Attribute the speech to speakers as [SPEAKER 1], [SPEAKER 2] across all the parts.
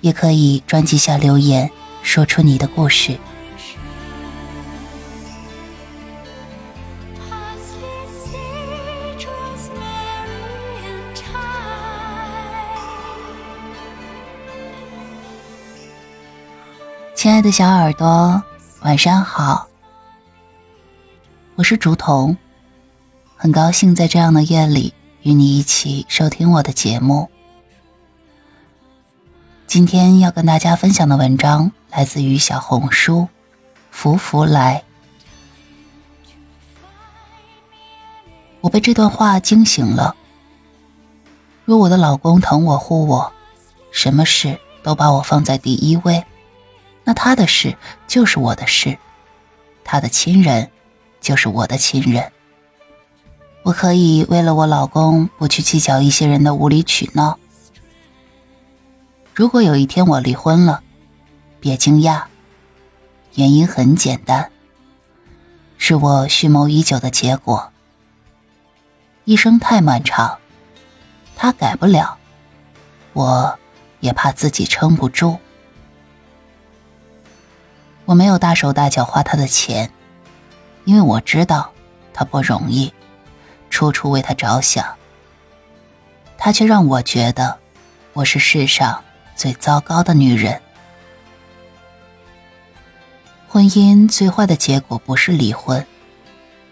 [SPEAKER 1] 也可以专辑下留言，说出你的故事。亲爱的小耳朵，晚上好，我是竹童，很高兴在这样的夜里与你一起收听我的节目。今天要跟大家分享的文章来自于小红书“福福来”。我被这段话惊醒了。若我的老公疼我护我，什么事都把我放在第一位，那他的事就是我的事，他的亲人就是我的亲人。我可以为了我老公不去计较一些人的无理取闹。如果有一天我离婚了，别惊讶，原因很简单，是我蓄谋已久的结果。一生太漫长，他改不了，我也怕自己撑不住。我没有大手大脚花他的钱，因为我知道他不容易，处处为他着想。他却让我觉得，我是世上。最糟糕的女人，婚姻最坏的结果不是离婚，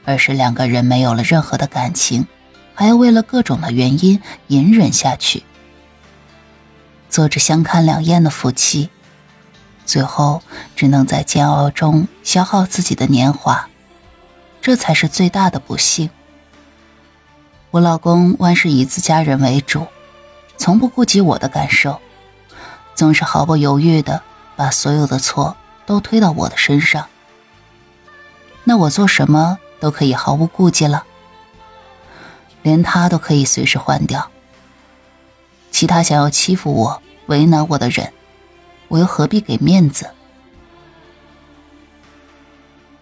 [SPEAKER 1] 而是两个人没有了任何的感情，还要为了各种的原因隐忍下去，做着相看两厌的夫妻，最后只能在煎熬中消耗自己的年华，这才是最大的不幸。我老公万事以自家人为主，从不顾及我的感受。总是毫不犹豫的把所有的错都推到我的身上，那我做什么都可以毫无顾忌了，连他都可以随时换掉。其他想要欺负我、为难我的人，我又何必给面子？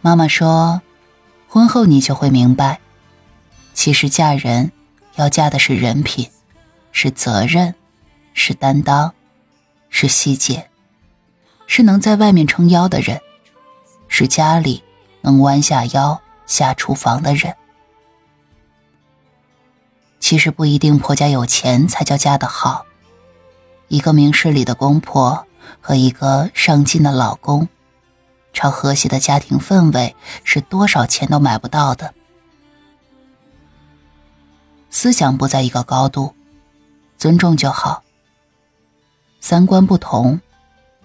[SPEAKER 1] 妈妈说，婚后你就会明白，其实嫁人要嫁的是人品，是责任，是担当。是细节，是能在外面撑腰的人，是家里能弯下腰下厨房的人。其实不一定婆家有钱才叫嫁得好，一个明事理的公婆和一个上进的老公，超和谐的家庭氛围是多少钱都买不到的。思想不在一个高度，尊重就好。三观不同，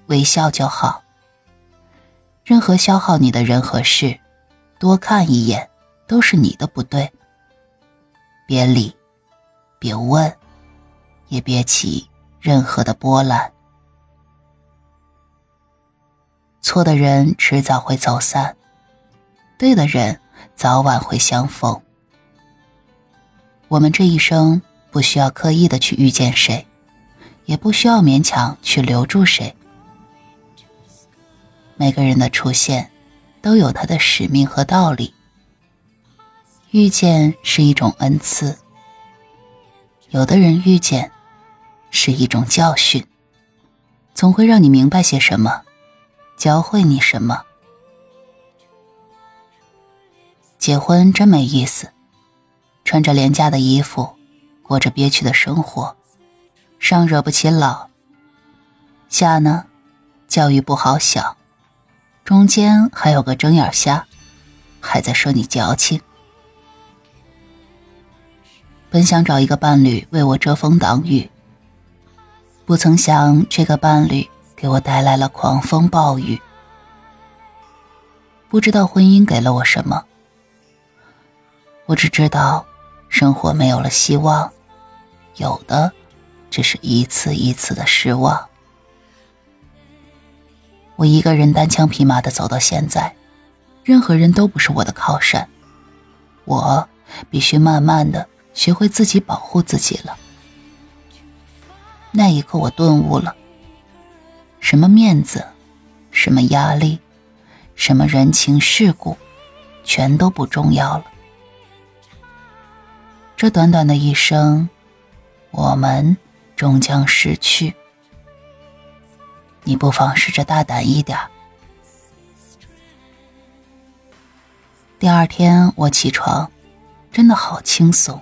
[SPEAKER 1] 微笑就好。任何消耗你的人和事，多看一眼都是你的不对。别理，别问，也别起任何的波澜。错的人迟早会走散，对的人早晚会相逢。我们这一生不需要刻意的去遇见谁。也不需要勉强去留住谁。每个人的出现，都有他的使命和道理。遇见是一种恩赐，有的人遇见，是一种教训，总会让你明白些什么，教会你什么。结婚真没意思，穿着廉价的衣服，过着憋屈的生活。上惹不起老，下呢，教育不好小，中间还有个睁眼瞎，还在说你矫情。本想找一个伴侣为我遮风挡雨，不曾想这个伴侣给我带来了狂风暴雨。不知道婚姻给了我什么，我只知道生活没有了希望，有的。只是一次一次的失望。我一个人单枪匹马的走到现在，任何人都不是我的靠山。我必须慢慢的学会自己保护自己了。那一刻，我顿悟了：什么面子，什么压力，什么人情世故，全都不重要了。这短短的一生，我们终将逝去。你不妨试着大胆一点。第二天我起床，真的好轻松，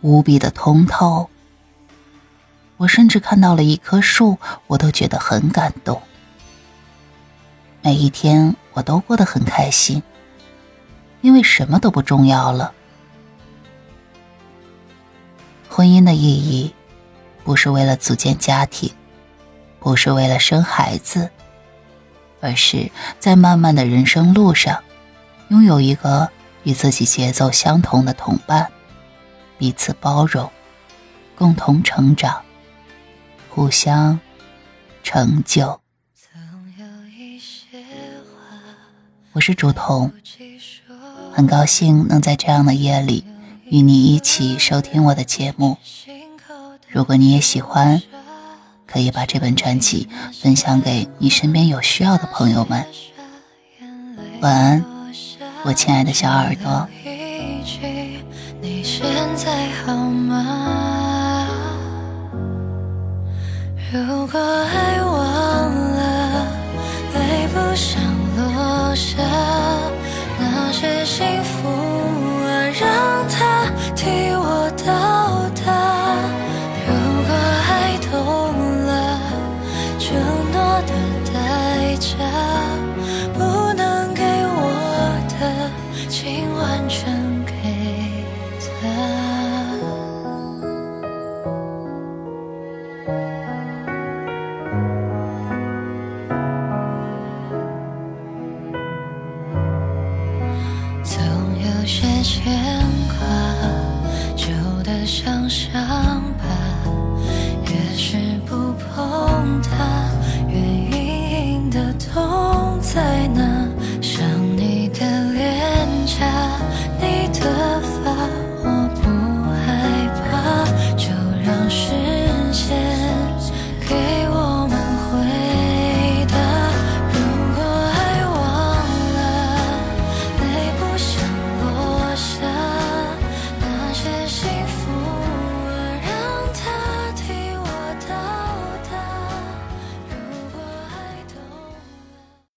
[SPEAKER 1] 无比的通透。我甚至看到了一棵树，我都觉得很感动。每一天我都过得很开心，因为什么都不重要了。婚姻的意义，不是为了组建家庭，不是为了生孩子，而是在漫漫的人生路上。拥有一个与自己节奏相同的同伴，彼此包容，共同成长，互相成就。我是竹童，很高兴能在这样的夜里与你一起收听我的节目。如果你也喜欢，可以把这本专辑分享给你身边有需要的朋友们。晚安。我亲爱的小耳朵，
[SPEAKER 2] 你现在好吗？如果爱忘了，泪不想落下，有